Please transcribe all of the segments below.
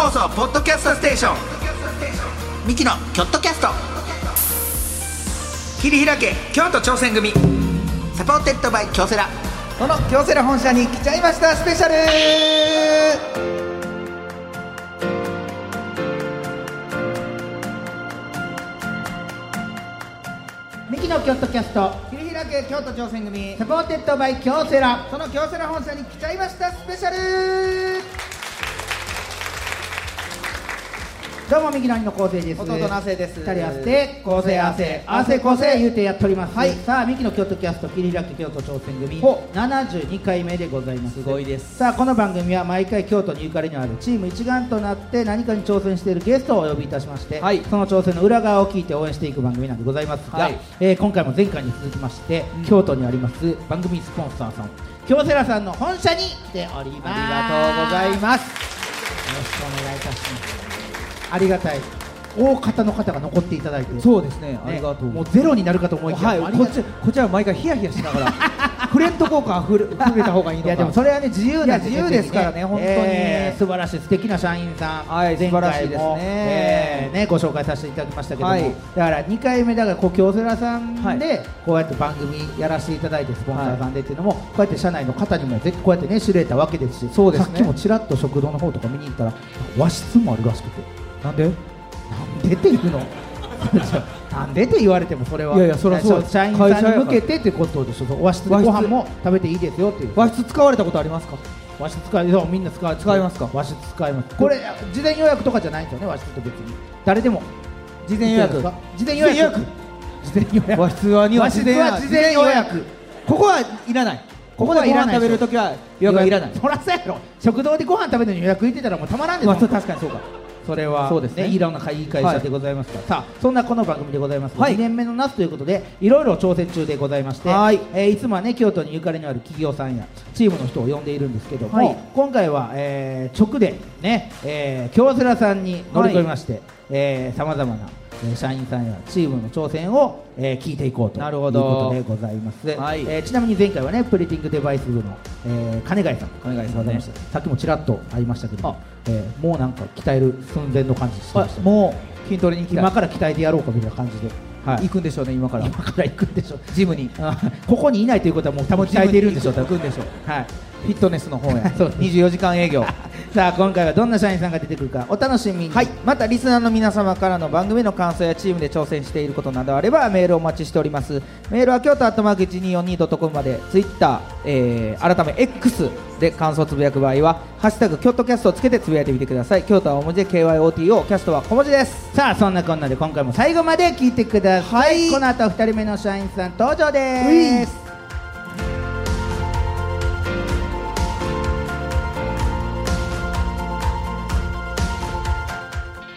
放送ポッドキャストステーション。ミキのキョットキャスト。切り開け京都挑戦組。 supported by 京セラ。この京セラ本社に来ちゃいました。スペシャル。ミキの京都キャスト。切り開け京都挑戦組。 supported by 京セラ。その京セラ本社に来ちゃいました。スペシャル。どうもミキの兄の構成です。弟の亜生です。二人合わせて構成合わせ合わせ構成言うてやっております。はい。さあミキの京都キャスト切り開け京都挑戦組ほ72回目でございます。すごいです。さあこの番組は毎回京都にゆかりのあるチーム一丸となって何かに挑戦しているゲストをお呼びいたしまして、はい。その挑戦の裏側を聞いて応援していく番組なんでございますが、はい。えー今回も前回に続きまして、うん。京都にあります番組スポンサーさん京セラさんの本社に来ております。ありがとうございます。よろしくお願いいたしますありがたい。大方の方が残っていただいて。そうですね。ね。ありがとう。もうゼロになるかと思いきや、はいこっちこちらは毎回ヒヤヒヤしながら 触れんとこうか触れ触れた方がいいのか。いやでもそれはね自由な自由ですからね本当に。えー素晴らしい素敵な社員さん、はい素晴らしいですね。えーねご紹介させていただきましたけども、はい。だから2回目だからこう京セラさんはい。でこうやって番組やらせていただいてスポンサーさんでっていうのも、こうやって社内の方にもぜこうやってね知れたわけですしそうですね。さっきもちらっと食堂の方とか見に行ったら和室もあるらしくてなんで？なんでっていうの？なんでって言われてもそれは。いやいやそりゃそう。社員さんに向けてってことでしょ。和室でご飯も食べていいですよっていう。和室使われたことありますか？和室使いそうみんな使う。使いますか？和室使います。これ事前予約とかじゃないんですよね和室って別に。誰でも。事前予約。事前予約。事前予約。和室は事前予約。ここはいらない。ここでご飯食べるときは予約はいらない。そらそうやろ。食堂でご飯食べるのに予約行ってたらもうたまらんでしょ。まあ確かにそうかそれはそうですね。いろんな会い会社でございますから、さあそんなこの番組でございます。が、はい。2年目の夏ということでいろいろ挑戦中でございまして、はい。えーいつもはね京都にゆかりのある企業さんやチームの人を呼んでいるんですけども、はい。今回は、えー直でね、えー京セラさんに乗り込みましてさまざまなえー社員さんやチームの挑戦を、えー聞いていこうというなるほこどとでございます、はい。えーちなみに前回はねプリティングデバイス部の、えー金貝さん金貝さんね。さっきもちらっと会いましたけどあ。えーもうなんか鍛える寸前の感じしてました。あもう筋トレに今から鍛えてやろうかみたいな感じで、はい、行くんでしょうね今から。今から行くんでしょう。ジムに。あここにいないということはもう多分鍛えているんでしょう行くんでしょう。はい。フィットネスの方へ。そう24時間営業。さあ今回はどんな社員さんが出てくるかお楽しみに。はい、またリスナーの皆様からの番組の感想やチームで挑戦していることなどあればメールをお待ちしております。メールは京都アットマーク 1242.com までツイッター、えー、改め X で感想をつぶやく場合は「ハッシュタグ京都キャスト」をつけてつぶやいてみてください。京都は大文字で KYOTO キャストは小文字です。さあそんなこんなで今回も最後まで聞いてください、はい。この後2人目の社員さん登場です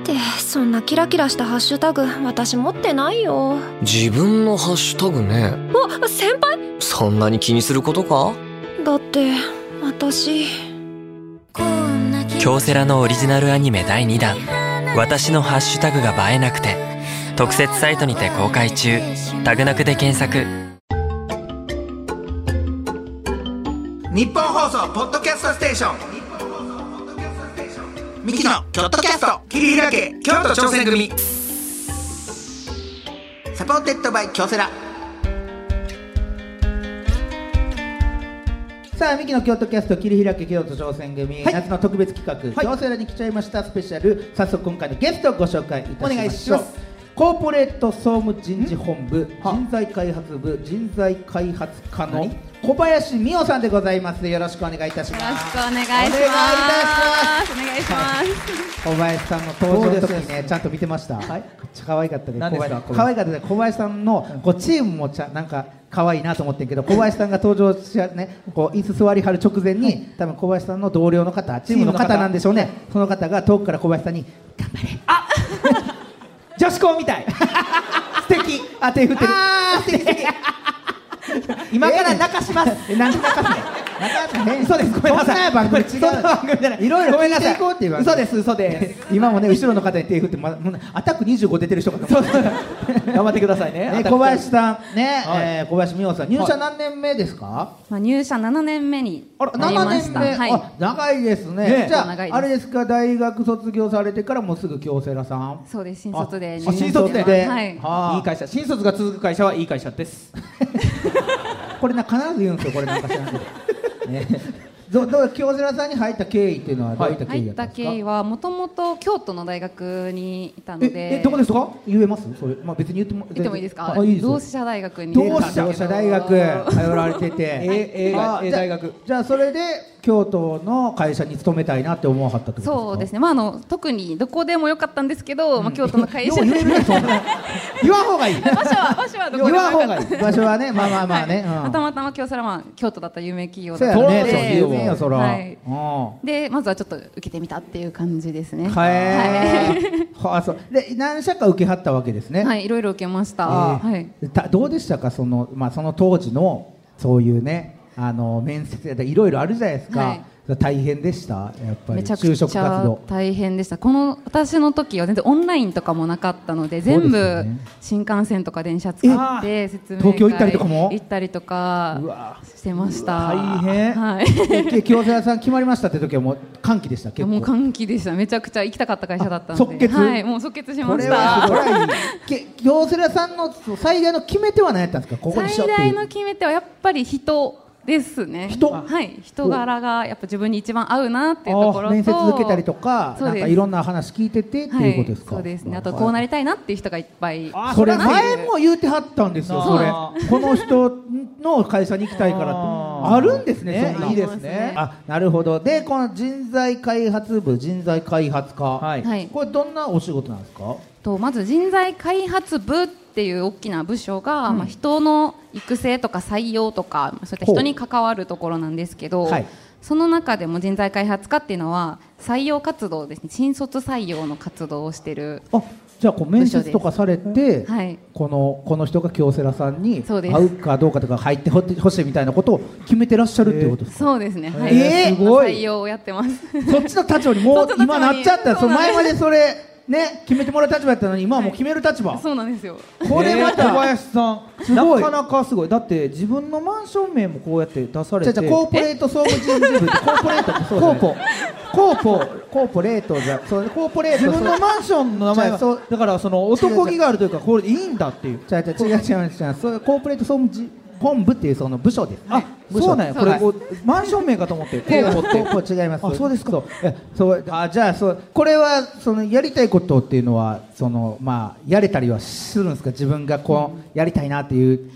って、そんなキラキラしたハッシュタグ私持ってないよ。自分のハッシュタグね。あ、先輩？そんなに気にすることか？だって、私。京セラのオリジナルアニメ第2弾「私のハッシュタグが映えなくて」特設サイトにて公開中。タグなくで検索。日本放送ポッドキャストステーションミキのキョットキャスト。切り開け。京都挑戦組。supported by 京セラ。さあミキの京都キャスト切り開け京都挑戦組、はい。夏の特別企画、はい。京セラに来ちゃいましたスペシャル。早速今回のゲストをご紹介いたしましょう。お願いしますコーポレート総務人事本部は。人材開発部人材開発課の何小林美桜さんでございます。よろしくお願いいたします。よろしくお願いします。お願いします。小林さんの登場の時ねちゃんと見てました、はい、可愛かったです可愛かったです小林さんのこうチームもちゃなんか可愛いなと思ってんけど小林さんが登場しねこう椅子座りはる直前に多分小林さんの同僚の方チームの方なんでしょうね。その方が遠くから小林さんに頑張れ。あ女子校みたい。素敵。あ手振ってるあー素敵。今から泣かします。えなんで泣かすの？嘘です。ごめんなさい。番組違う。番組じゃない。いろいろごめんなさい聞いて。いこうってい。う番組嘘です嘘です。今もね後ろの方に手振って、ま、もうねアタック25出てる人かと思頑張ってくださいね。ね小林さんね、はい。えー小林美桜さん。入社何年目ですか、まあ、入社7年目にあらなりま7した。年目、はい。あ長いですね。ね。じゃああれですか大学卒業されてからもうすぐ京セラさん？そうです。新卒であ新卒で？はい。はあいい会社。新卒が続く会社はいい会社です。これな必ず言うんですよこれなんか知らんけど、ね、どどう京セラさんに入った経緯っていうのはどういった経緯入った経緯はもともと京都の大学にいたのえで。えどこですか？言えます？それ。まあ別に言っても言ってもいいですか？あいいです。よ同志社大学に。同志社大学 通られてて。ええあじゃあえ大学。じゃあそれで京都の会社に勤めたいなって思わはったってことですか？そうですね。まああの特にどこでもよかったんですけど、まあ京都の会社で。よう 言わん方がいい。場所は場所はどこ言でもわん方がいよかった。い。場所はねまあまあまあね、うん。はいたまたま京セラまあ京都だったら有名企業だったので。そう有名よそら、はい。うん。でまずはちょっと受けてみたっていう感じですね。はえー、はあそう。で何社か受けはったわけですね。はい、いろいろ受けました。はい。たどうでしたか？そのまあその当時のそういうねあの面接でいろいろあるじゃないですか。はい。大変でした？やっぱり。就職活動。大変でした。この私の時は全然オンラインとかもなかったので全部新幹線とか電車使って説明会東京行ったりとかも？行ったりとかしてました。大変。はい。え京セラさん決まりましたって時はもう歓喜でした？結構。もう歓喜でした。めちゃくちゃ行きたかった会社だったので。あ即決はい。もう即決しましこれは京セラさんの最大の決め手は何やったんですか？ここにしよ最うっていう。大の決め手はやっぱり人ですね。人？はい。人柄がやっぱ自分に一番合うなっていうところとあ面接受けたりとかなんかいろんな話聞いててっていうことですか？はい、そうですね。あとこうなりたいなっていう人がいっぱいあそれ前も言うてはったんですよ、それ。この人の会社に行きたいからって。あるんですね、いいですね。あ、なるほど。で、この人材開発部、人材開発課。はいはい。これどんなお仕事なんですか？とまず人材開発部っていう大きな部署が、まあ、人の育成とか採用とかそういった人に関わるところなんですけど、はい。その中でも人材開発課っていうのは採用活動ですね。新卒採用の活動をしてるあ、じゃあ、こう面接とかされて。はい。この、この人が京セラさんにそうです。会うかどうかとか、入ってほほしいみたいなことを決めてらっしゃるっていうことですか？そうですね、はい。えーすごい。採用をやってます。そっちの立場にもそう今なっちゃった、そそううなんです。前までそれ、ね、決めてもらう立場やったのに、今はもう決める立場。そうなんですよ。これまたえー小林さんすごい。なかなかすごい。だって自分のマンション名もこうやって出されて。じゃあじゃあコーポレート総務人事部ってコーポレートってそうコーポ。コーポ。コーポレートじゃそうコーポレート自分のマンションの名前は。じゃあそう。だからその男気があるというかこれいいんだっていう。じゃあじゃあ違う違う違うそう。コーポレート総務じ本部っていうその部署ですあそうなんや。これマンション名かと思ってコーポって。違います？あそうです。かそうあじゃあそうこれはそのやりたいことっていうのはそのまあやれたりはするんですか？自分がこうやりたいなっていう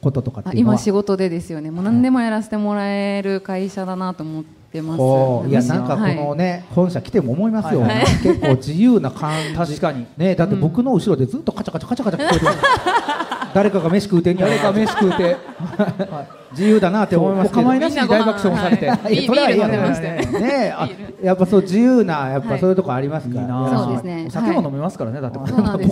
こととかってあいうのは。今仕事でですよね。もう何でもやらせてもらえる会社だなと思ってます。こう。いやなんかこのはい。ね、本社来ても思いますよ、はい結構自由な感じ。確かに。ねだって僕の後ろでずっとカチャカチャカチャカチャ聞こえてる 誰かが飯食うて誰か飯食うて。自由だなって思いますけど。お構いなしに大爆笑もされて。はい。いやそれはいいやねねあやっぱそう自由なやっぱはいそういうとこありますから、そうですね。お酒も飲めますからね。だってこ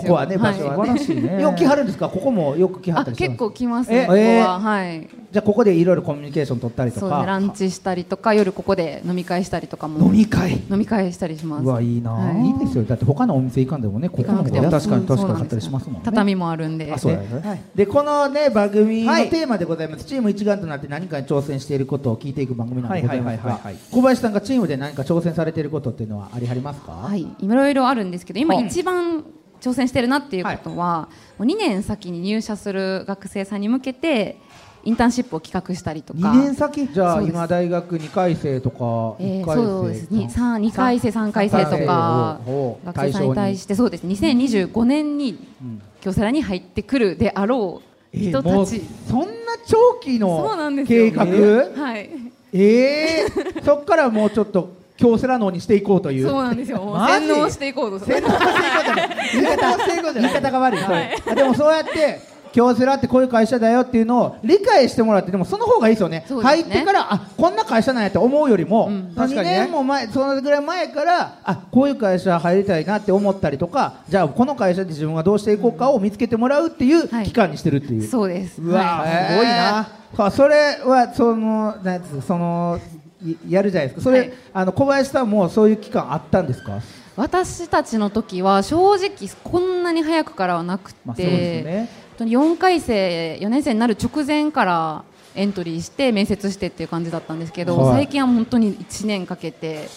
こはね場所はね、素晴らしいね。よく来はるんですか？ここもよく来はあったり結構来ますえねここえははいじゃあここでいろいろコミュニケーション取ったりとそうねラかンチしたりとか夜ここで飲み会したりとかも。飲み会。飲み会したりします。うわいいな。はい。いいですよ。だって他のお店行かんでもねここの方が安確かに確かにそうなんかったりしますもんね。畳もあるんで。あそうだよね。でこのね番組のテーマでございます、チーム一丸となって何かに挑戦していることを聞いていく番組なんでございますが。はいはいはいはい。はい小林さんがチームで何か挑戦されていることっていうのはありはりますか、はい。い。ろいろあるんですけど今はい一番挑戦してるなっていうことは、もう2年先に入社する学生さんに向けてインターンシップを企画したりとか。2年先？じゃあ今大学2回生とか1えー回生そうです。にさん2回生3回生とかを学生さんに対して。そうです。2025年に京セラに入ってくるであろう人たち、そんな長期の計画？はい。えー、そっからもうちょっと京セラ能にしていこうという。そうなんですよ。洗脳していこうと。洗脳していこうじゃない。言い方が悪い、それあでもそうやって京セラってこういう会社だよっていうのを理解してもらってでもその方がいいですよね。そうですね。入ってからあこんな会社なんやって思うよりも、う。ん確かに年も前そのぐらい前からあこういう会社入りたいなって思ったりとかじゃあこの会社で自分がどうしていこうかを見つけてもらうっていうはい。期間にしてるっていう、そうです。うわはい。ーすごいな、あそれはそのなんやつそのいやるじゃないですか。それ、はい。あの小林さんもそういう期間あったんですか？私たちの時は正直こんなに早くからはなくて、まあそうですね。本当に4回生4年生になる直前からエントリーして面接してっていう感じだったんですけど、はい。最近は本当に1年かけて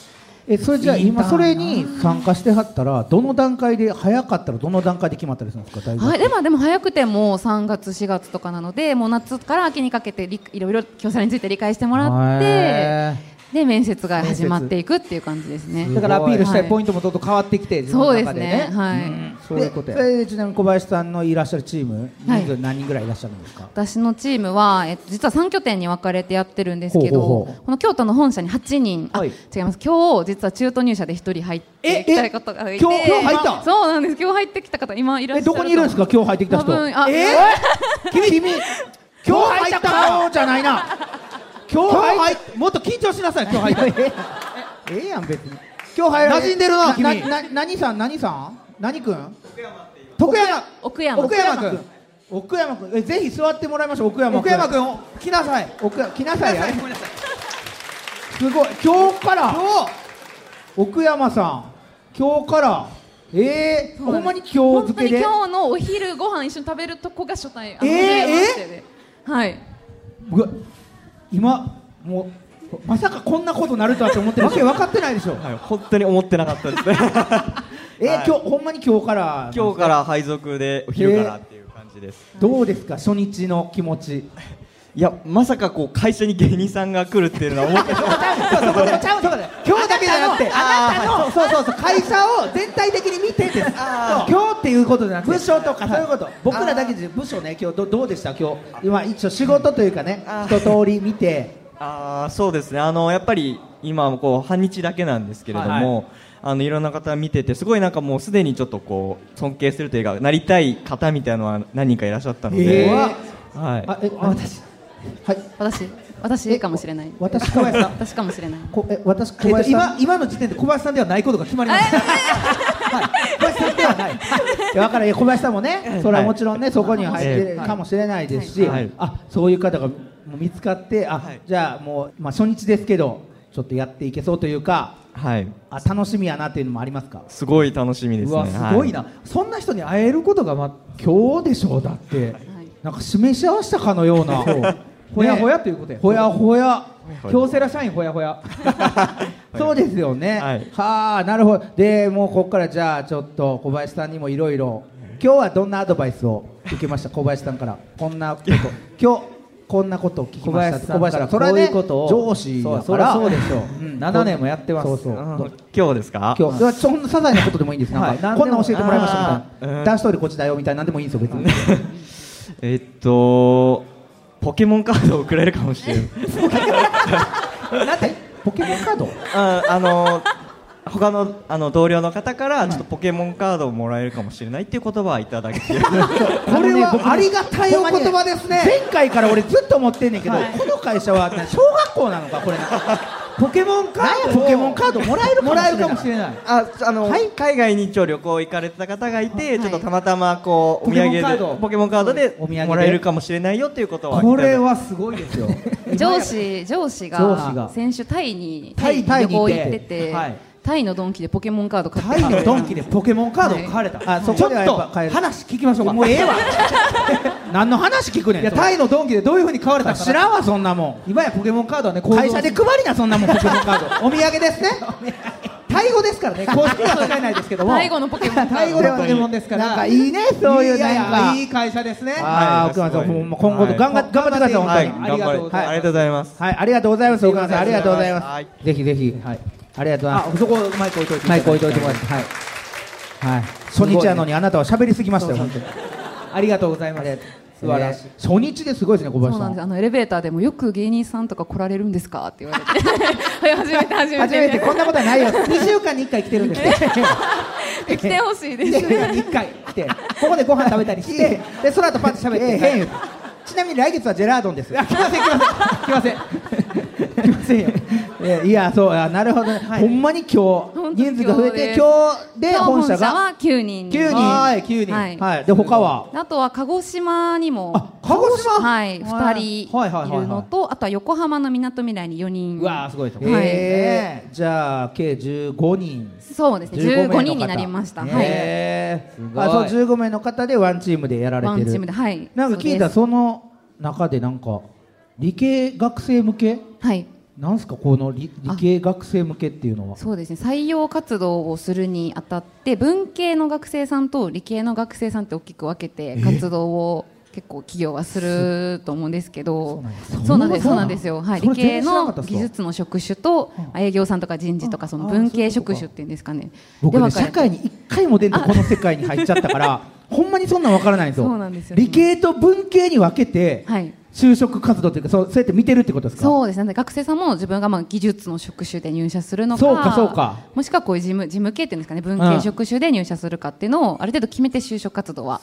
えそれじゃあ今それに参加してはったらどの段階で早かったらどの段階で決まったりするんですか大学はい、でもでも早くても3月4月とかなのでもう夏から秋にかけてりいろいろ京セラについて理解してもらってへで面接が始まっていくっていう感じですね。ーだからアピールしたいはい。ポイントもどんどん変わってきて、自分の中でね。そうですね。はい。んそういうことや。でちなみに小林さんのいらっしゃるチームはい。人数何人ぐらいいらっしゃるんですか、私のチームは、えっと、実は3拠点に分かれてやってるんですけどほうほうほう。この京都の本社に8人、あはい。違います。今日実は中途入社で1人入ってきた方がいて。え今日今日入ったそうなんです。今日入ってきた方今いらっしゃるえどこにいるんですか？今日入ってきた人。多分あえ？ー、君 君。今日入った顔じゃないな今日入っもっと緊張しなさい今日入ったえ ええやん別に。今日入ら馴染んでるな君。なな何さん何さん？何君？徳山。奥山。奥山君。奥山君。えぜひ座ってもらいましょう奥山君。奥山君来なさい。奥山来なさいやすごい。今日から。奥山さん。今日から。えー、ほんまに今日付けでに今日のお昼ご飯一緒に食べるとこが初対あのえー初めましてではい、今もうまさかこんなことなるとはって思ってる。わけ分かってないでしょ。はい、本当に思ってなかったですね。えー今日ほんまに今日から？今日から配属でお昼からっていう感じです、どうですか初日の気持ち？いやまさかこう会社に芸人さんが来るっていうのは思ってなかった。そこでちゃうそこで今日だけじゃなくてあなたのそうそうそう会社を全体的に見てですそう今日いうことじゃなくて。部署とかそうい。うこと僕らだけで部署ね今日どどうでした？今日。今一応仕事というかね一通り見て。あーそうですね。あのやっぱり今もこう半日だけなんですけれども、はいあのいろんな方見ててすごいなんかもうすでにちょっとこう尊敬するというかなりたい方みたいなのは何人かいらっしゃったので、えー。はい。あえ私。はい。私？私かもしれない。私小林さん。私かもしれない。こえ私小林今今の時点で小林さんではないことが決まりました。はい、小林さんではない。わからんいや小林さんもね、それはもちろんね、そこには入ってるかもしれないですし、はい。あそういう方が見つかって、あ、はい。じゃあもうまあ初日ですけど、ちょっとやっていけそうというか、はい、あ楽しみやなっていうのもありますか？すごい楽しみですね。うわすごいな、そんな人に会えることがまあ今日でしょうだって、なんか示し合わせたかのような。ほやほやということやほやほや。京セラ社員ほやほや そうですよね。はあ、なるほど。で、もうここからじゃあちょっと小林さんにもいろいろ。今日はどんなアドバイスを？受けました小林さんから。こんなこと。今日こんなことを聞き小ました。林さんからそれはねこういうことを上司だそうから。そりゃそうでしょううん7年もやってますそうそう。今日ですか？今日、はそんな些細なことでもいいんです。なんか、はい何でもこんなん教えてもらいましたみたいな。ん男子トイレこっちだよみたいなんでもいいんですよ、別に。えっとポケモンカードをくれるかもしれない なんて？ポケモンカード？ああの他のあの同僚の方からちょっとポケモンカードをもらえるかもしれないっていう言葉はいただけて。これはありがたいお言葉ですね。前回から俺ずっと思ってんねんけど、この会社はね小学校なのかこれ。ポケモンカードポケモンカードもらえるもらえるかもしれい。ない。ああの、はい。海外に一応旅行行かれてた方がいて、ちょっとたまたまこうお土産でポケモンカード。ポケモンカードでお土産で。もらえるかもしれないよっていうことはこれはすごいですよ。上司上司がが。先週タイにタイタイに行って。旅行行ってて、はいタイのドンキでポケモンカード買ってタイのドンキでポケモンカードを買われた。あそちょっこではやっぱと買える話聞きましょうか。もうええわ。何の話聞くねん。いやタイのドンキでどういうふうに買われたか知らんわそんなもん。今やポケモンカードはね会社で配りなそんなもんポケモンカード。お土産ですね。タイ語ですからね。公式は使えないですけども。タイ語のポケモンタイ語ではポケモンですからなんかいいねそういうなんかやいい会社ですねああ、奥山さん、今後と頑張って頑張ってください、本当はいに。頑張りありがとうございますはい、ありがとうございます、奥山さん、ありがとうございまはいす。ぜひぜひ、はい、ありがとうございます。あそこマイク置いといてマイク置いといてもらって、はい。はい、初日やのに、あなたは喋りすぎましたよ、本当に。ありがとうございます。素晴らしい。えー初日ですごいですね、小林さん。そうなんです。あのエレベーターでもよく芸人さんとか来られるんですかって言われて。は い初めて初めて。初めて。こんなことはないよ。2週間に1回来てるんです。来てほしいです。一回来て。ここでご飯食べたりしてでその後パッと喋ってへん言うてちなみに来月はジェラードンです。あ来ません来ません。来ません。来ませんよ。えいやそうあなるほどね、ほんまに今日人数が増えて今日で本社が？は9人。9人。はい。9人。はい。はい。で他は？あとは鹿児島にも鹿児島？はい。2人はい。はい。はい。はい。いるのとあとは横浜のみなとみらいに4人うわーすごいですはい。えー。じゃあ計15人。そうですね。15 15人になりました。はい。へー。あそう15名の方でワンチームでやられてる。ワンチームではい。なんか聞いたその中でなんか理系学生向け？はいなんすかこの理理系学生向けっていうのは？そうですね。採用活動をするにあたって文系の学生さんと理系の学生さんって大きく分けて活動を結構企業はすると思うんですけど。そうなんですそうなんですよ。はい。理系の技術の職種と営業さんとか人事とかその文系職種っていうんですかね。僕ね社会に一回も出んとこの世界に入っちゃったからほんまにそんなんわからないんですよ理系と文系に分けてはい就職活動っていうかそうそうやって見てるってことですか？そうですね。学生さんも自分がまあ技術の職種で入社するのかそうかそうか。もしくはこういう事務事務系っていうんですかね文うん系職種で入社するかっていうのをある程度決めて就職活動は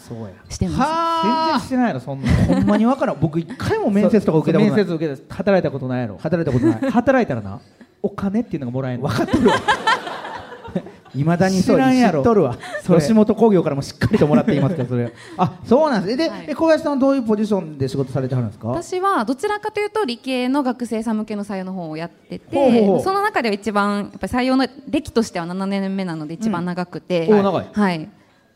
してます。は全然してないのそんな。ほんまにわからん。僕一回も面接とか受けたことない。面接受けて働いたことないやろ。働いたことない。働いたらなお金っていうのがもらえる分かっとるわいまだにそう知らんやろ知っとるわ。それ。吉本興業からもしっかりともらっていますからそれ。あそうなんです。で、はい。で小林さんはどういうポジションで仕事されてはるんですか？私はどちらかというと理系の学生さん向けの採用の方をやっててほうほうほう。その中では一番やっぱり採用の歴としては7年目なので一番長くて、お長い。はい。ま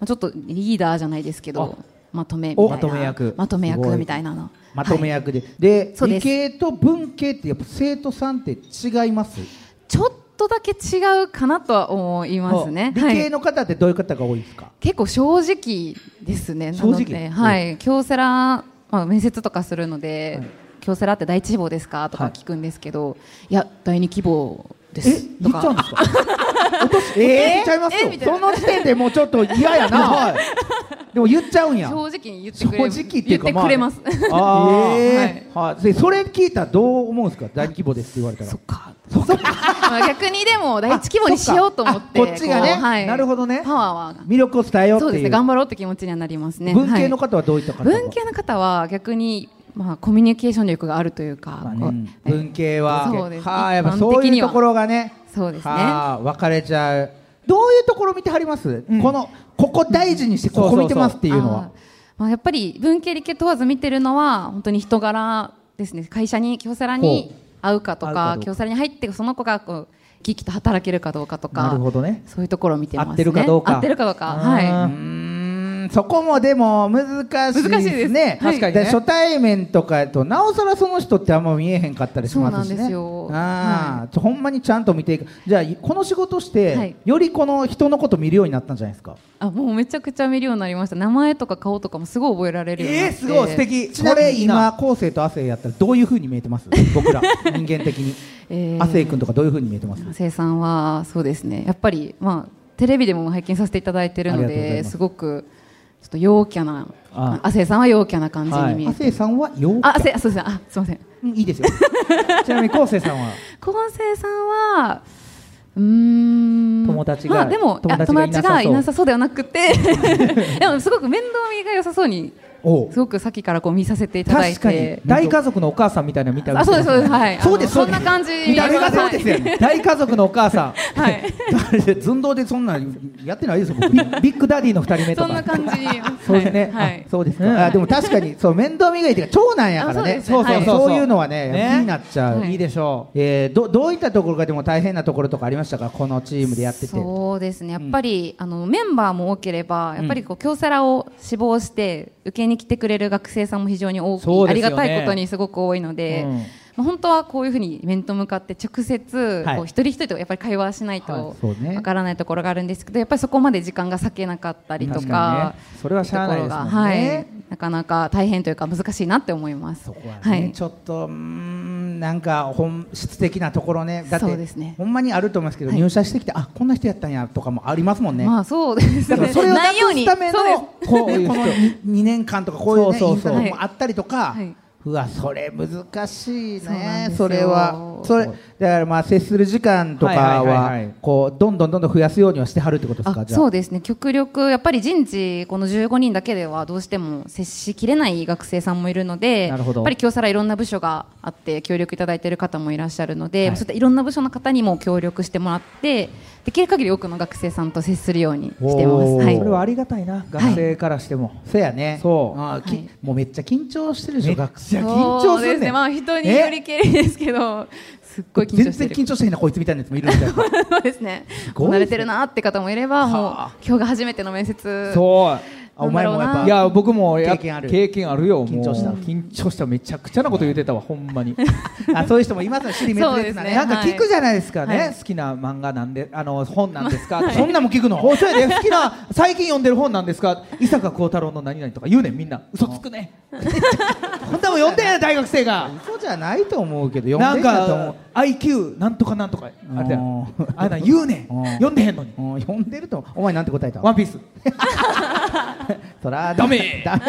あちょっとリーダーじゃないですけどまとめみたいな。おまとめ役。まとめ役みたいなの。まとめ役で、で理そうです。系と文系ってやっぱ生徒さんって違います？ちょっとだけ違うかなとは思いますね。理はい。系の方ってどういう方が多いですか、結構正直ですね。正直？はい、京セラ、まあ面接とかするので、京セラって第一志望ですか？とか聞くんですけど、い、や第二希望です。え？とか。言っちゃうんですか？え言っちゃいますよ。えみたいな。その時点でもうちょっと嫌やな、でも言っちゃうんや。正直に言ってくれ正直ってくれます。あ。ー はい。はい。でそれ聞いたらどう思うんですか？大規模ですって言われたら。そっか。まあ逆にでも第一希望にしようと思って、あこっちがね。はい、なるほどね。パワーは。魅力を伝えようっていう。そうですね。頑張ろうって気持ちにはなりますね。文系のはい方はどういった方が、文系の方は逆にまあコミュニケーション力があるというか、こううん文系はそうですはあやっぱそういうところがね。そうですね。はあ分かれちゃう。どういうところ見てはります、このここ大事にしてここ見てますっていうのは。まあ、やっぱり文系理系問わず見てるのは本当に人柄ですね。会社に京セラに合うかとか京セラに入ってその子がこう生き生きと働けるかどうかとかなるほどね。そういうところを見てますね。合ってるかどうか。合ってるかどうか。うはいそこもでも難しいですね。はい。確かにね。初対面とかやとなおさらその人ってあんま見えへんかったりしますしね。そうなんですよ。あーほんまにちゃんと見ていく。じゃあこの仕事して、はいよりこの人のこと見るようになったんじゃないですか？あもうめちゃくちゃ見るようになりました。名前とか顔とかもすごい覚えられるようになって。敵。ちなみに今昴生と亜生やったらどういうふうに見えてます？僕ら。人間的に。えー。亜生君とかどういうふうに見えてます？生さんはそうですね。やっぱりまあテレビでも拝見させていただいてるのですごくちょっと陽キャなあ亜生さんは陽キャな感じに見えて、亜生さんは陽キあ、ャせ、そうですね。あ、すみません。うんいいですよ ちなみに昴生さんは？昴生さんは。うーん。友達がまあ、でも、友達がいや友達がいなさそういなさそうではなくて。でも、すごく面倒見が良さそうに。すごくさっきからこう見させていただい確かに。て。大家族のお母さんみたいなの見たあ、そうです、そうです、はい。そうですそんな感じ。誰がそうですよね。大家族のお母さん。はい。誰 寸胴でそんなんやってないですよ僕。ビッグダディの二人目とか。そんな感じに。そうですね、はい。あ。そうですか、うんあでも確かにそう面倒見がいいというか長男やからね。あそうそうそう、はい。そういうのはねね。気になっちゃう、はい。いいでしょえーどどういったところがでも大変なところとかありましたか？このチームでやってて。そうですね。やっぱり、あのメンバーも多ければやっぱりこう京セラを志望して受けに来てくれる学生さんも非常に多く、ありがたいことにすごく多いので、うんまあ、本当はこういうふうに面と向かって直接、はい。こう一人一人とやっぱり会話しないはい。とわからないところがあるんですけどやっぱりそこまで時間が割けなかったりと確かね。それはしゃあないですもんね。はい、なかなか大変というか難しいなって思います。そこはね、はい。ちょっとうーんなんか本質的なところね。だってそうですね。ほんまにあると思いますけど、はい。入社してきてあこんな人やったんやとかもありますもんね、まあそうですね。だからそれをなくすためのこういうこの 2, 年間とかこういうねそうそうそう。インターンもあったりとか、はいうわそれ難しいねそれはそれだからまあ接する時間とかはいはいはいははい。こうどんどんどんどん増やすようにはしてはるってことですかそうですね。極力やっぱり人事この15人だけではどうしても接しきれない学生さんもいるのでなるほど。やっぱり京セラいろんな部署があって協力いただいている方もいらっしゃるので、はいそういったいろんな部署の方にも協力してもらってできる限り多くの学生さんと接するようにしてます。はい。それはありがたいな学生からしても、そうやね。そう。あはい。もうめっちゃ緊張してるでしょ学生緊張すんね。んそうですね。まあ人によりけりですけどすっごい緊張全然してる。緊張してへんなこいつみたいなやつもいるみたいな。そうですね。すね。慣れてるなって方もいればもうはあ。今日が初めての面接。そう。あお前もやっぱいや僕もや経験ある。経験あるよ。もう緊張した。緊張しためちゃくちゃなこと言ってたわほんまに。あそういう人もいますよ。尻滅裂なねそうですね。なんか聞くじゃないですかね、はい。好きな漫画なんであの本なんですか、そんなんも聞くの？好きな最近読んでる本なんですか？伊坂幸太郎の何々とか言うねん。みんな。嘘つくね。ほんとも読んでんや大学生が。嘘じゃないと思うけど読なんんでんやと思う。か IQ なんとかなんとか。あれだよ。あれだ言うね。読んでへんのに。うん読んでるとお前なんて答えた？ワンピースそらダメ。ダメ。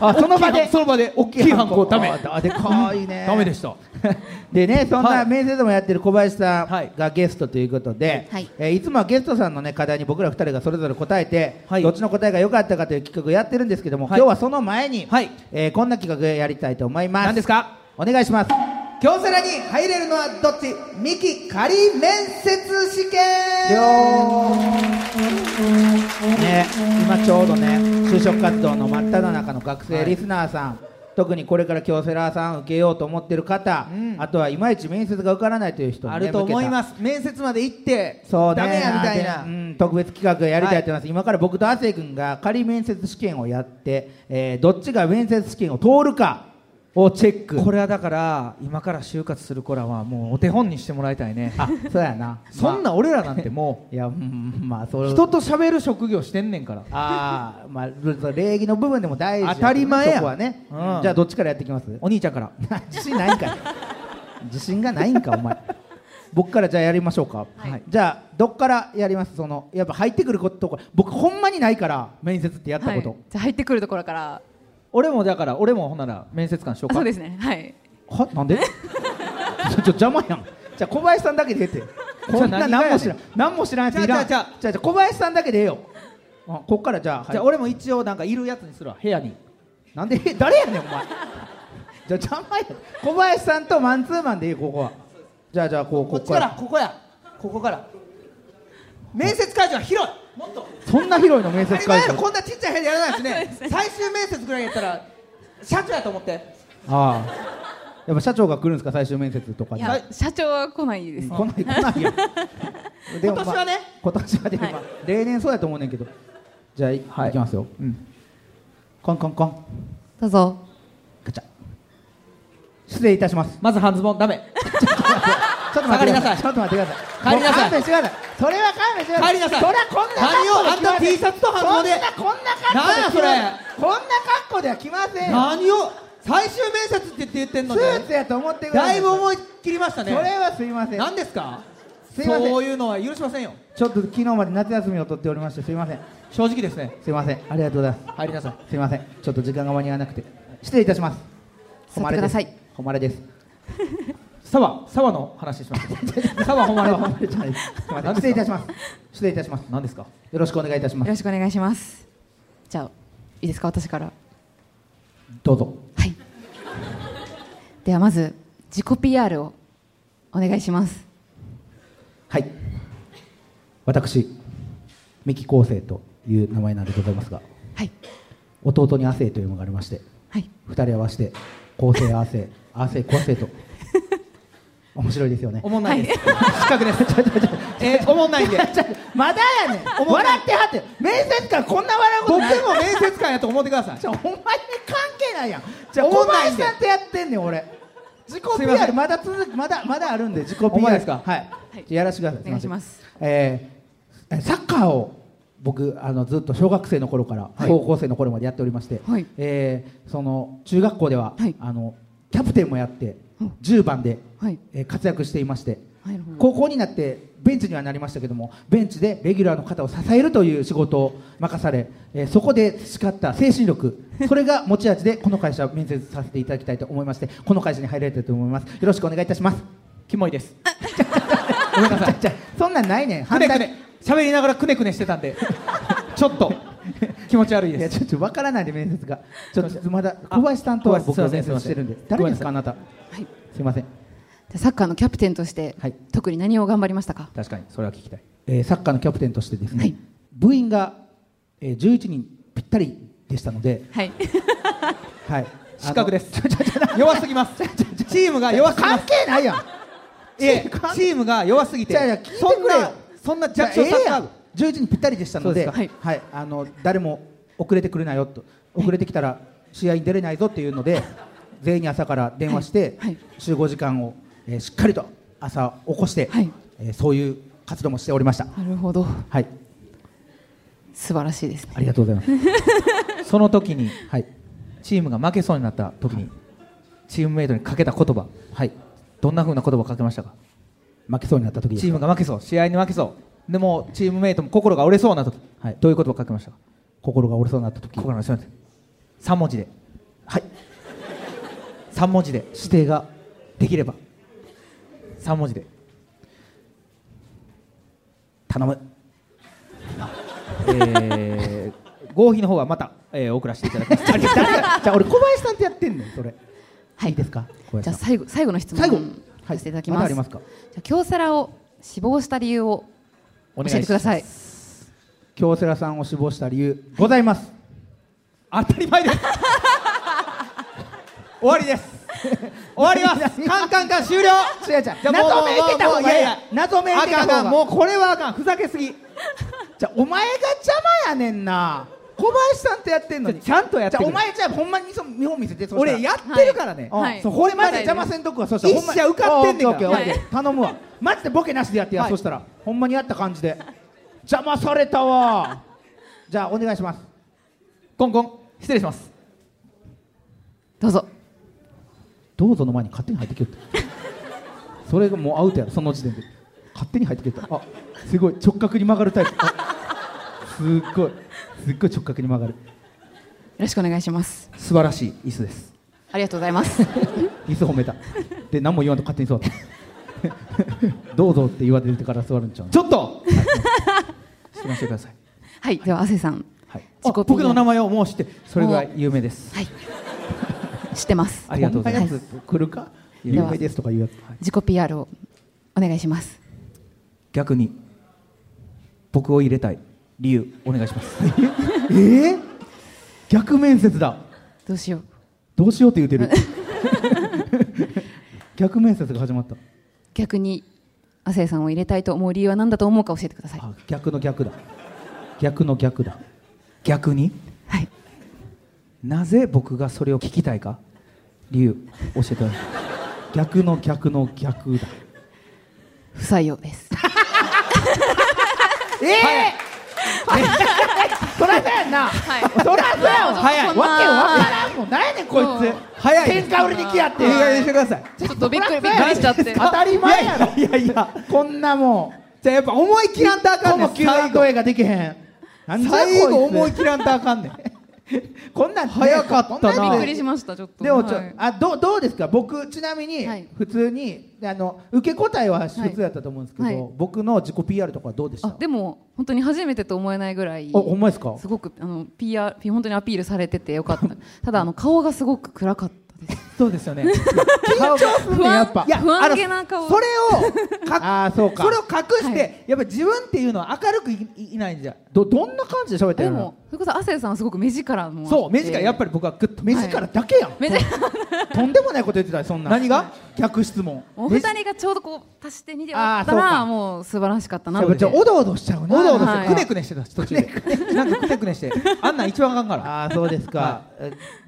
あその場で？その場で。大きいハンコダメ。あでかいね。ダメでした。でねそんはない。面接もやってる小林さはい。んがゲストということで、はい。えーいつもはゲストさんのね課題に僕ら二人がそれぞれ答えて、はい。どっちの答えが良かったかという企画をやってるんですけども、はい今日はその前に、はいえーこんな企画やりたいと思います何ですかお願いします京セラに入れるのはどっち？ミキ仮面接試験。ね今ちょうどね就職活動の真っ只中の学生リスナーさん、特にこれから京セラさん受けようと思ってる方、うん。あとはいまいち面接が受からないという人に、ね、あると思いす。ます面接まで行ってそうね。ダメやみたいな。うん、特別企画やりたいと思います、今から僕と亜生君が仮面接試験をやって、えーどっちが面接試験を通るかをチェック。これはだから今から就活する子らはもうお手本にしてもらいたいね。あそうやな。そんな俺らなんても いやうんまあそうう人と喋る職業してんねんから。ああまあ礼儀の部分でも大事や当たり前やはね、うん。じゃあどっちからやっていきます？お兄ちゃんから。自信ないんかい。自信がないんかお前。僕からじゃあやりましょうか、はい。じゃあどっからやります？そのやっぱ入ってくることこ僕ほんまにないから面接ってやったこと、はい。じゃあ入ってくるところから俺もだから俺もほんなら面接官しようか。あそうですね。はい。はなんで？ちょ邪魔やん。じゃあ小林さんだけでええって。こんな何も知らん。何も知らんやついらん。じゃあじゃ小林さんだけでええよ。あこっからじゃあ、じゃあ俺も一応なんかいるやつにするわ。部屋に。なんで？え 誰やねんお前。じゃあ邪魔や小林さんとマンツーマンでいいここは。じゃあじゃあこうこっちからここや。ここから。面接会場は広いそんな広いの面接会場。こんなちっちゃい部屋でやらないですね。最終面接ぐらいやったら社長やと思って。ああ。やっぱ社長が来るんですか最終面接とかに。いや社長は来ないです、来ない来ないやん でもまあ今年はね。今年はでも、はい。まあ例年そうやと思うねんけど。じゃあい,、はい。きますよ、うん、コンコンコン。どうぞ。ガチャ。失礼いたします。まず半ズボンダメ ちょっと待ってください。ちょっと待ってください。帰りなさい。勘弁してください。それは勘弁してください。帰りなさい。それはこんな何をあんた T シャツと半ズボンでこんなこんな格好でこんな格好では来ませんよ。何を？最終面接って言って言ってんのスにーツやと思ってください。だいぶ思い切りましたね。それはすいません。何ですか？すいません。そういうのは許しませんよ。ちょっと昨日まで夏休みを取っておりましてすいません。正直ですね。すいません。ありがとうございます。入りなさい。すいません。ちょっと時間が間に合わなくて。失礼いたします。座ってください。です。誉れです沢沢の話します。沢誉れは誉れじゃない 失礼いたします。失礼いたします。何ですか？よろしくお願いいたしまよろすしくお願いします。じゃあいいですか？私から。どうぞ。はい。ではまず自己 PR をお願いします。はい。私三木昴生という名前なんでございますがはい。弟に亜生というのがありましてはい。二人合わせて昴生亜生亜生昴生と面白いですよね。おもんないです。失格です。えーおもんないんで。まだやねん。笑ってはって面接官こんな笑うこと僕ない。も面接官やと思ってください。じゃあお前に関係ないやん。じゃあおも小んないんで。林さんとやってんねん俺。自己 PR んまだ続くまだまだあるんで自己 PR ですか？はい、やらせてください。お願いします。えーサッカーを僕あのずっと小学生の頃から高校生の頃までやっておりまして、はい。えーその中学校では、はい。あのキャプテンもやってうん。10番で、はい。えー活躍していましてはい高校になってベンチにはなりましたけどもベンチでレギュラーの方を支えるという仕事を任され、えーそこで培った精神力 それが持ち味でこの会社を面接させていただきたいと思いましてこの会社に入られたいと思います。よろしくお願いいたします。キモいです。ごめんなさい。そんなんないねん。くねくね。喋りながらくねくねしてたんで。ちょっと気持ち悪いいやですちょっとわからないで面接が。ちょっとまだ小林さんとは僕は面接してるんで。誰ですか？あなた。はい。すいません。サッカーのキャプテンとして、はい。特に何を頑張りましたか？確かにそれは聞きたい。えーサッカーのキャプテンとしてですね、はい。部員が、えー、11人ぴったりでしたので、はい。はい、失格です。弱すぎます。チームが弱すぎま関す係ないやん。チームが弱すぎて。そんくれよ。なそんな弱小サッカー部ええやん11人ぴったりでしたのでそうですか。はい。あの誰も遅れてくれないよと。遅れてきたら試合に出れないぞっていうので全員に朝から電話して、はい。はい集合時間を、えーしっかりと朝起こして、はい。えーそういう活動もしておりました。なるほど。はい。素晴らしいですね。ありがとうございます。その時にはい。チームが負けそうになった時にチームメイトにかけた言葉はい。どんな風な言葉をかけましたか？負けそうになった時チームが負けそう。試合に負けそう。でもチームメイトも心が折れそうな時、はい。どういう言葉をかけました？か心が折れそうになった時。心が折れそうになった。3文字で。はい。3文字で。指定ができれば。3文字で。頼む。えー、合否の方はまた、えー、送らせていただきます。じゃあ俺小林さんってやってんねんそれ。はい。いいですか？じゃあ最後最後の質問。最後させていただきまます,、だありますか？じゃあ京セラを死亡した理由を教えてください。京セラさんを死亡した理由ございます、当たり前です。終わりです。終わります。カンカンカン終了。違う違う。じゃ謎めいてた方がええや。ん謎めいてた方が。もうこれはあかん。ふざけすぎ。じゃあお前が邪魔やねんな小林さんとやってんのに。ちゃんとやってお前じゃあほんまにそ見本見せて俺やってるからね、うんはい。そうこれマジで邪魔せんとくわ。そしたらほんま一社受かってんねん頼むわ。マジでボケなしでやってや、はい。そしたらほんまにやった感じで。邪魔されたわ。じゃあお願いします。コンコン。失礼します。どうぞ。どうぞの前に勝手に入ってきよった。それがもうアウトやろその時点で。勝手に入ってきよった。あすごい。直角に曲がるタイプ。あすっごいすっごい直角に曲がる。よろしくお願いします。素晴らしい椅子です。ありがとうございます。椅子褒めた。で何も言わんと勝手に座ったどうぞって言われてから座るんちゃうちょっと！質問してください、はい。では亜生さん。はい、僕の名前をもう知ってそれぐらい有名です。はい知ってます。ありがとうございます。来るか？有名ですとか言うやつ。自己 PR をお願いします。逆に僕を入れたい理由お願いします。え？ー、逆面接だ。どうしよう。どうしようって言うてる。逆面接が始まった。逆に亜生さんを入れたいと思う理由は何だと思うか教えてください。あ逆の逆だ。逆の逆だ。逆に？はい。なぜ僕がそれを聞きたいか？理由教えてください。逆の逆の逆だ。不採用です。ええそらそうやんな、はい。そらそうやわ早い。わけわからんもんなんやねんこいつ早い。喧嘩売りに来やって。いい加してください。ちょっとびっくりびっくりしちゃって。当たり前やろ。いやいやこんなもんじゃあやっぱ思い切らんとあかんねん。この Q&A ができへん。最後思い切らんとあかんねん こんなん早かったな。びっくりしましたちょっと。でもちょ、はい。あどうどうですか？僕ちなみにはい。普通に、あの受け答えは普通やったと思うんですけど、はい。僕の自己 PR とかはどうでした？あでも本当に初めてと思えないぐらいあほんまですか？すごくあの PR 本当にアピールされててよかった。ただあの顔がすごく暗かったですそうですよね。緊張すんねんやっぱ。いや不安げな顔。それをか ああそうか。それを隠して、はい。やっぱ自分っていうのは明るくいいいないんじゃどどんな感じで喋ってるの？でもそれこそ亜生さんはすごく目力もあって。そう目力やっぱり僕はグッと目力だけやん、目力。とんでもないこと言ってたよそんな。何が？逆質問お二人がちょうどこう足して2で割ったあーそうか。らもう素晴らしかったなやっぱちょおどおどしちゃうな。おどおどして、はい。くねくねしてた途中で。なんかくねくねして。あんなん一番あかんから。ああそうですか、は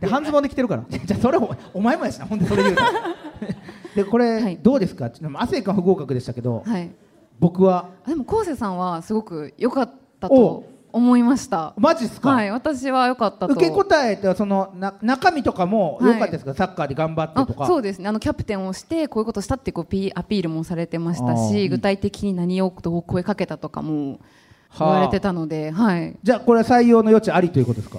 で半ズボンで来てるから。じゃあそれおお前もやしなほんでそれ言うたら でこれ、はい。どうですか？ちなみに亜生君不合格でしたけど、はい。僕は？あでも昴生さんはすごく良かったおと思いました。マジっすか、はい。私は良かったと。受け答えってそのな中身とかも良はい。かったですか、サッカーで頑張ってあとか。そうですね。あのキャプテンをしてこういうことしたってこうピアピールもされてましたし具体的に何をどう声かけたとかも言はあ。われてたので、はい、じゃあこれは採用の余地ありということですか？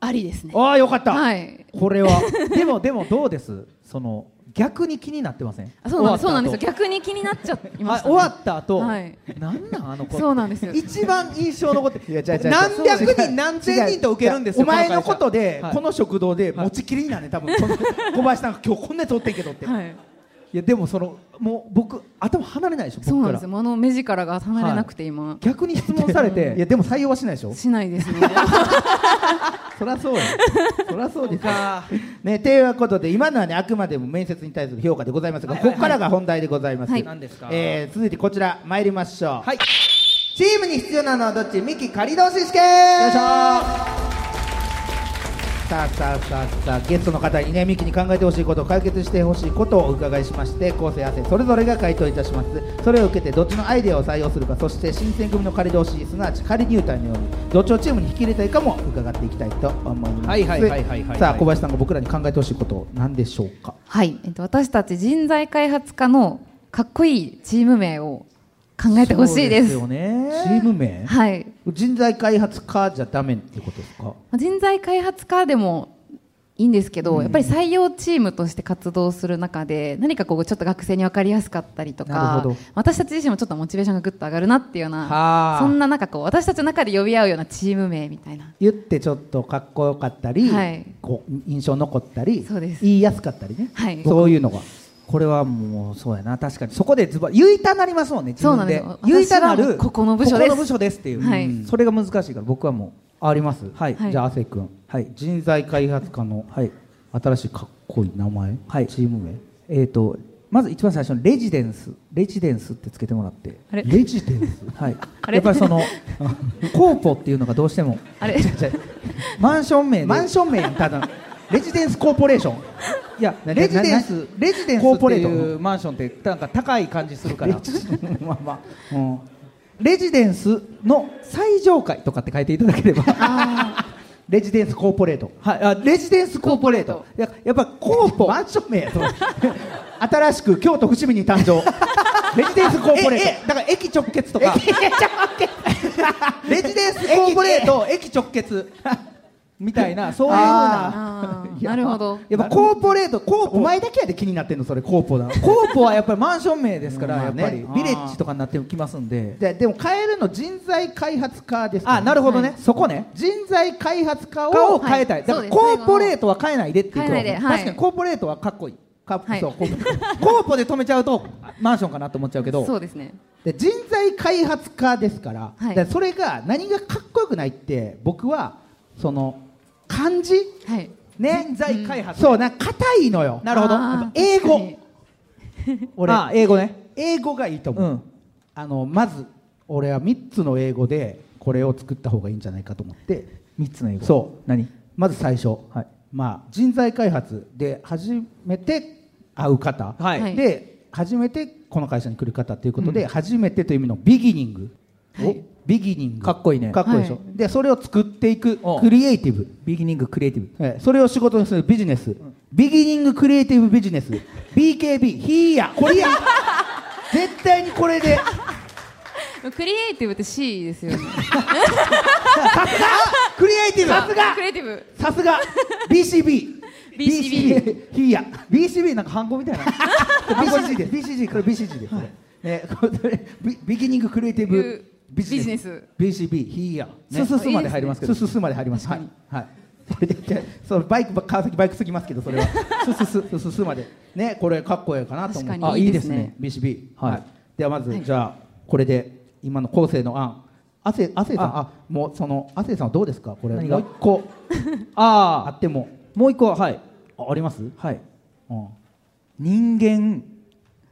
ありですね。ああよかった、はい。これは。でもでもどうです？その逆に気になってません？あそうなんです。そうなんですよ。終わっ逆に気になっちゃいました、ね、終わった後、はい。なんなんあの子そうなんですよ。一番印象残って。いや違う違う違う何百人何千人と受けるんですよお前のことで、はい。この食堂で持ちきりになんね多分。小林さんが今日こんなやつおってんけどって、はいいやでもそのもう僕頭離れないでしょそうなんですよ。あの目力が離れなくて今、逆に質問されていやでも採用はしないでしょ？しないですね。そりゃそうやそりゃそうですよねということで今のはねあくまでも面接に対する評価でございますが、ここからが本題でございます、はい。何ですか？えー続いてこちら参りましょう。はい。チームに必要なのはどっち？ミキ仮同士試験。よいしょさあさあさあさあゲストの方にねミキに考えてほしいこと解決してほしいことをお伺いしまして構成汗それぞれが回答いたします。それを受けてどっちのアイデアを採用するかそして新選組の仮同士すなわち仮入隊のようにどっちをチームに引き入れたいかも伺っていきたいと思います。はい。はいはいはいさあ小林さんが僕らに考えてほしいこと何でしょうかはい、えっと、私たち人材開発課のかっこいいチーム名を考えてほしいです。そうよね。チーム名はい。人材開発課じゃダメってことですか？まあ人材開発課でもいいんですけど、やっぱり採用チームとして活動する中で何かこうちょっと学生に分かりやすかったりとか私たち自身もちょっとモチベーションがぐっと上がるなっていうようはあ。なそんななんかこう私たちの中で呼び合うようなチーム名みたいな。言ってちょっとかっこよかったり、はい。こう印象残ったりそうです。言いやすかったりね、はい。そういうのがこれはもうそうやな。確かに。そこでズバ言いたなりますもんね自分で。そうなんです。よ言いたなるここの部署です。ここの部署ですっていう、はい。うん。それが難しいから僕はもあります、はい。はい。じゃあ亜生君、はい。人材開発課のうはい。新しいかっこいい名前、はい。チーム名？えー、とまず一番最初にレジデンス。レジデンスってつけてもらって。あれ？レジデンス？はい。あれ？やっぱりその コーポっていうのがどうしてもあれ？マンション名で。マンション名ただのレジデンスコーポレーション。いやなレジデンなスレジデンスってコーポレーいうマンションってなんか高い感じするから。まあまあ、うん。レジデンスの最上階とかって書いていただければ。レジデンスコーポレート。はいあレジデンスコーポレート。ややっぱコーポ。マンション名新しく京都伏見に誕生。レジデンスコーポレート。ええだから駅直結とか。レジデンスコーポレート駅直結みたいな そういうふうな。なるほど。やっぱコーポレートコーポお前だけやで気になってんのそれコーポだ コーポはやっぱりマンション名ですから、やっぱり。ビレッジとかになってきますんで。ででも変えるの人材開発課ですあなるほどね、そこね。人材開発課を変えたい、だからコーポレートは変えないでっていうはい。確かにコーポレートはかっこいい。かはい。そうコーポで止めちゃうとマンションかなと思っちゃうけど。そうですね。で人材開発課ですから,、はい。でそれが何がかっこよくないって僕はその漢字？はい。ね。人材開発、そうなんか硬いのよ。なるほど。英語。俺あ英語ね。英語がいいと思う、うん。あのまず俺は3つの英語でこれを作った方がいいんじゃないかと思って。3つの英語。そう。何？まず最初、はい。まあ、人材開発で初めて会う方、はい。はい。で初めてこの会社に来る方ということで、初めてという意味のビギニング、はい。おビギニング。かっこいいね。かっこいいでしょ、はい。でそれを作っていくお。クリエイティブ。ビギニングクリエイティブ。えーそれを仕事にするビジネス、ビギニングクリエイティブビジネス。BKB ヒーヤこれや。絶対にこれで。クリエイティブって C ですよね。クリエイティブ。さすが。クリエイティブ。さすが。BCB BCB ヒーヤ BCB なんかハンコみたいな。BCG です。BCG これ BCG です、えーこれビビギニングクリエイティブビジネス。BCB ヒーヤス。ス。ス。まで入りますけどス。ス。ス。まで入りますはい確はいそれでそうバイク川崎バイクすぎますけどそれはス。ス。ス。ス。ス。ス。までねこれかっこいいかなと思って確かにいいですね BCB はいはいではまずはいじゃあこれで今の構成の案亜生さんあもうその亜生さんはどうですかこれもう一個あああってももう一個ははいあありますはいうん人間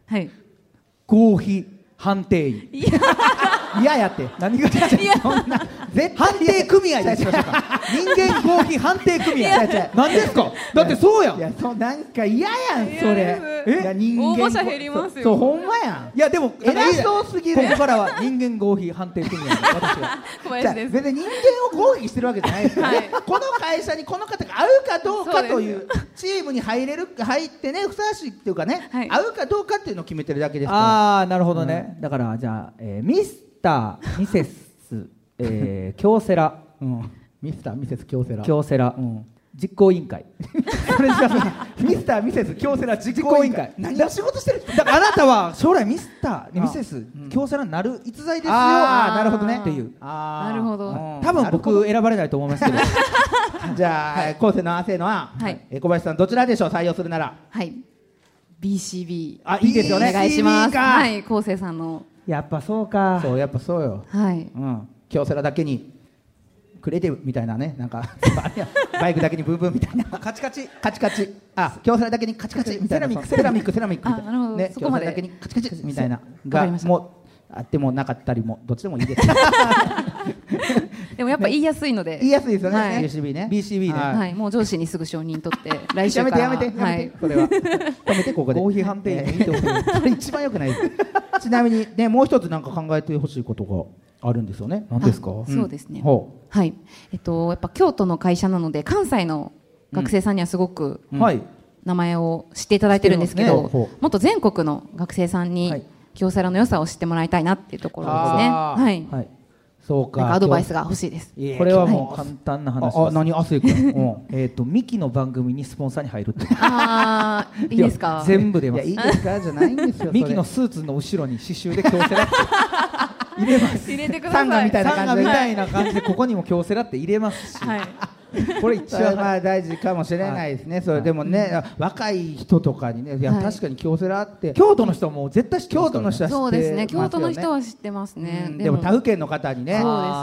はい合否判定員嫌やって。何がそんな絶対判定。組合ですよ人間合否判定組合何ですか？だってそうやん。いやそうなんか嫌やん嫌それ。ですいや人間応募者減りますよ。そうそうほんまやん。いやでも偉そうすぎる。ここからは人間合否判定組合 私が小林です。別に人間を抗議してるわけじゃないですよ、はい。この会社にこの方が合うかどうかというチームに入れる入ってねふさわしいっていうかね、はい。合うかどうかっていうのを決めてるだけですから。ああなるほどね、だからじゃあ、えーミスターミセス、えー、京セラ。うん、ミスターミセス京セラ。京セラ、うん。実行委員会。それしかミスターミセス京セラ実行委員会。何を仕事してるだからあなたは将来ミスターミセス京セラになる逸材ですよ。あーなるほどね。っていう。なるほど。うん。多分僕選ばれないと思いますけど。じゃあ後世の亜生のははい。えー小林さんどちらでしょう？採用するなら。はい。BCB あいいですよね。お願いします。はい。昴生さんのやっぱそうか。そうやっぱそうよ。はい。うん。京セラだけにクリエイティブみたいなねなんか バイクだけにブンブンみたいな。カチカチ。カチカチ。あ京セラだけにカチカチみたいな。セラミックセラミックセラミックみたいあなるほどね京セラだけにカチカチみたいな。わかがりました。もうあってもなかったりもどっちでもいいです。でもやっぱ言いやすいので。言いやすいですよね、はい。BCB ね。BCB ね。はい。はい、もう上司にすぐ承認取って 来週やめからてやめてやめて、はい、それは止めてここで。合否判定ねいいと思う。それ一番良くない。ですちなみにねもう一つなんか考えてほしいことがあるんですよね。何ですか？あそうですね。ほはい。えっとやっぱ京都の会社なので関西の学生さんにはすごくう、はい。名前を知っていただいてるんですけど、ね。ほもっと全国の学生さんに、はい京セラの良さを知ってもらいたいなっていうところですね。はい。はいそうかかアドバイスが欲しいです。これはもう簡単な話ああ何亜生君、うんえっとミキの番組にスポンサーに入るってああ、いいですか。全部出ますいいですかじゃないんですよミキのスーツの後ろに刺繍で京セラ入れます入れてください。サンガみたいなサンガみたいな感じでここにも京セラって入れますしはい。これ一それは応まあ大事かもしれないですね、それでもね、若い人とかにね、い。や、はい確かに京セラって、京都の人はもう絶対知ってます京都の人は知ってそうですね。ますよ京都の人は知ってますね。うん。でも。他府県の方にねね。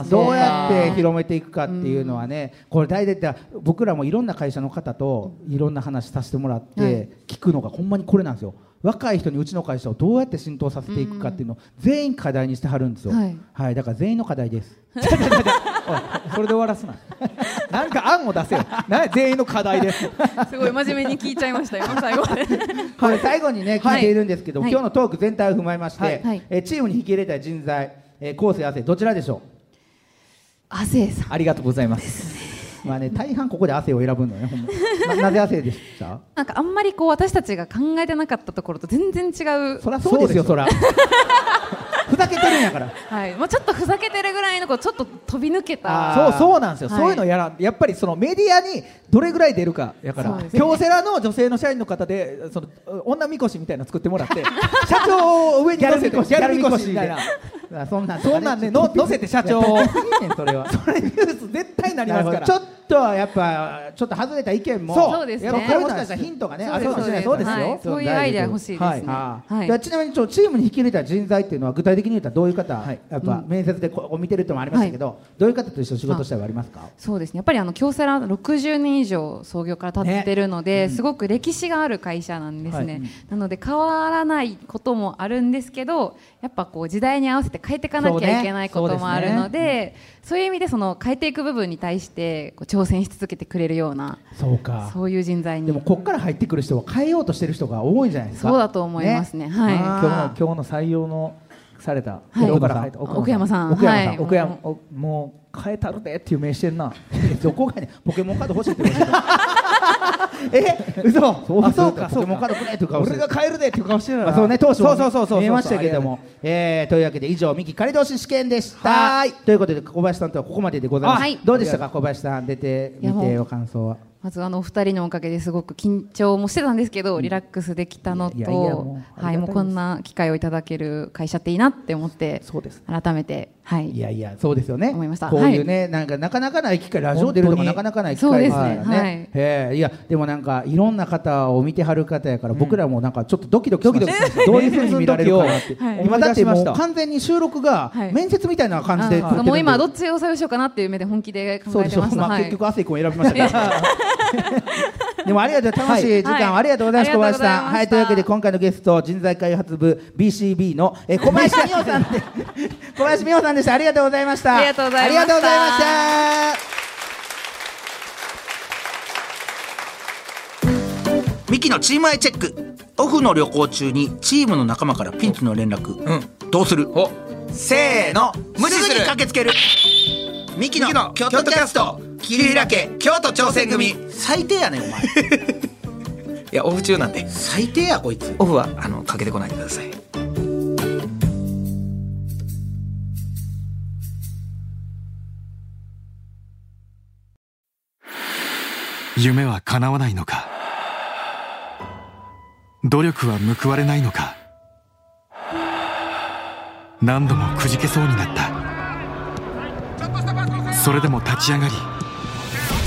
どうやって広めていくかっていうのはね、これ大体僕らもいろんな会社の方といろんな話させてもらっはい。て聞くのがほんまにこれなんですよ。若い人にうちの会社をどうやって浸透させていくかっていうのを全員課題にしてはるんですよ、はい。だから全員の課題です それで終わらすな。なんか案を出せよ。な全員の課題で。すすごい真面目に聞いちゃいましたよ。最後 最後にね聞いているんですけど、はい。今日のトーク全体を踏まえまして、はい。はい。えーチームに引き入れたい人材、えー、構成汗どちらでしょ亜生さん。ありがとうございます。うまあね大半ここで汗を選ぶのねななぜ汗でした？なんかあんまりこう私たちが考えてなかったところと全然違う。そりゃそうですよそら ふざけてるんやから。はい。もうちょっとふざけてるぐらいのこうちょっと飛び抜けた。そうそうなんですよ、はい。そういうのやらんやっぱりそのメディアにどれぐらい出るかやから、ね。京セラの女性の社員の方でその女みこしみたいなの作ってもらって 社長を上に乗せてギャルみこしみたいな。あそんなんそんなんねの乗せて社長。それは。それニュース絶対なりますから。ちょっとはやっぱちょっと外れた意見もそう。ですねこれもしかしたらヒントがねあるかもしれないそうですよ。はい。そういうアイデア欲しいですね。はい。ちなみにちょチームに引き入れた人材っていうのは具体的に言ったらどういう方、はい。やっぱ面接でこう見てるってのもありましたけど、どういう方と一緒に仕事したりはありますか？そうですね。やっぱりあの京セラ60年以上創業から経ってるので、すごく歴史がある会社なんですね、はい。なので変わらないこともあるんですけどやっぱこう時代に合わせて変えていかなきゃいけないこともあるのでそういう意味でその変えていく部分に対してこう挑戦し続けてくれるようなそうか。そういう人材に。でもこっから入ってくる人は変えようとしてる人が多いんじゃないですか？そうだと思いますね。はい。今日の今日の採用のされたはい。どこから入った奥山さん。奥山さん、はい。奥山。おもう変えたるでっていう名してんな。どこがねポケモンカード欲しいって言われてたえ嘘。あそうかポケモンカードくれっていう顔して俺が変えるでっていう顔してるな。まあ、そうね当初そうそうそうそう見えましたけれども、えー、というわけで以上三木仮同士試験でした。はい。ということで小林さんとはここまででございます、はい。どうでしたか？小林さん出てみてお感想はまずあのお二人のおかげですごく緊張もしてたんですけど、リラックスできたのとはいもうこんな機会をいただける会社っていいなって思ってそうです。改めてはい。いやいやそうですよね。思いました。こういうね、なんかなかなかない機会ラジオ出るとかなかなかない機会ですね。ねはい。へえいやでもなんかいろんな方を見てはる方やから、僕らもなんかちょっとドキドキしました。どういうふうに見られるかなって、はい。今だってもう完全に収録がはい。面接みたいな感じでもう今どっちを採用しようかなっていう目で本気で考えてました、まあ、はい。結局亜生君を選びました でもありがとう楽しい時間、はい。ありがとうございます、小林さん。はいというわけで今回のゲスト人材開発部 BCB の、えー 小林美穂さんで 小林美穂さんでした。ありがとうございました。ありがとうございました。ありがとうございました。ミキのチームアイチェック。オフの旅行中にチームの仲間からピンチの連絡、うん。どうする？お。せーの。無視する。すぐに駆けつける。ミキの京都キャスト桐平家京都挑戦組。最低やねんお前。いやオフ中なんで。最低やこいつ。オフはあのかけてこないでください。夢は叶わないのか。努力は報われないのか。何度もくじけそうになった。それでも立ち上がり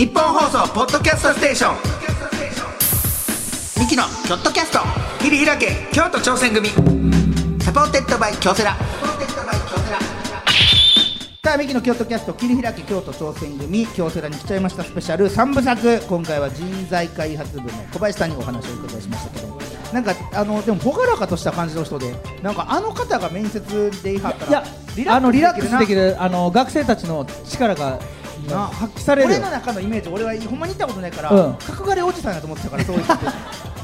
ニッポン放送ポッドキャストステーション。ミキのキョットキャスト。切り開け京都挑戦組。supported by 京セラ。さあミキの京都キャスト切り開け京都挑戦組。京セラに来ちゃいました。スペシャル。3部作。今回は人材開発部の小林さんにお話をお伺いしましたけど。なんかあのでも朗らかとした感じの人でなんかあの方が面接で言いはったらいやあのリラックスできるあの学生たちの力がな。発揮される俺の中のイメージ俺はほんまに行ったことないから、うん。角刈りおじさんやと思ってたからそういう人。っ て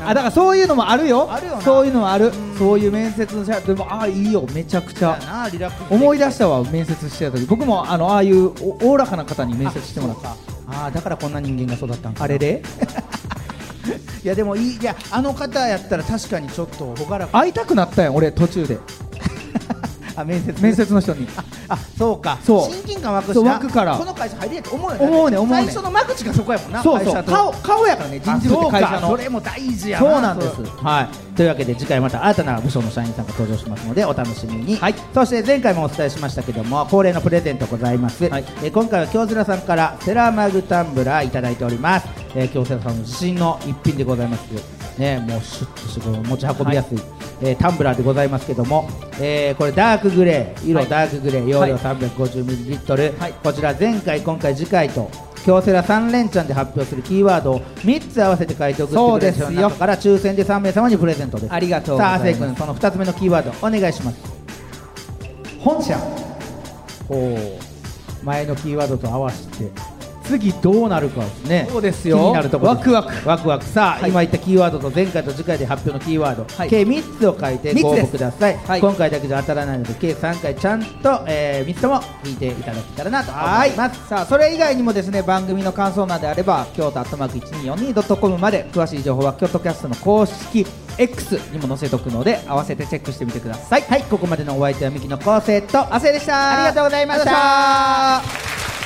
あだからそういうのもあるよ。あるよな。そういうのもある。そういう面接のしゃでもああいいよ。めちゃくちゃ。なリラックス思い出したわ面接してた時。僕もあのああいうおおおらかな方に面接してもらった。ああだからこんな人間が育ったんかあれで いやでもいい。いやあの方やったら確かにちょっと朗らか。会いたくなったやん俺途中で あ面接。面接の人に。あそうか。そう。親近感湧くし湧くから。この会社入りやって思うよ思うね思うね。最初の間口がそこやもんなそうそう。顔顔やからね人事部って会社の。あそれも大事やそうなんです。はい。というわけで次回また新たな部署の社員さんが登場しますのでお楽しみに、そして前回もお伝えしましたけども恒例のプレゼントございます、えー今回は京セラさんからセラマグタンブラーいただいております、えー京セラさんの自信の一品でございます。ねもうシュッとして持ち運びやすい、えータンブラーでございますけども、えーこれダークグレー色ダークグレー容量 350ml、こちら前回今回次回と京セラ3連チャンで発表するキーワードを3つ合わせて書いておくそうですよ中から抽選で3名様にプレゼントです。ありがとうさあ亜生君その2つ目のキーワードお願いします。本社。お前のキーワードと合わせて次どうなるかですね。そうですよ。気になるところワクワク。ワクワク。さあ、はい。今言ったキーワードと前回と次回で発表のキーワード、はい。計3つを書いてご応募ください、はい。今回だけじゃ当たらないので計3回ちゃんと、え3つとも聞いていただけたらなと思はい。います。さあそれ以外にもですね番組の感想などであれば京都アットマーク 1242.com まで詳しい情報は京都キャストの公式 X にも載せとくので合わせてチェックしてみてください。はい。ここまでのお相手はミキの昴生と亜生でした。ありがとうございました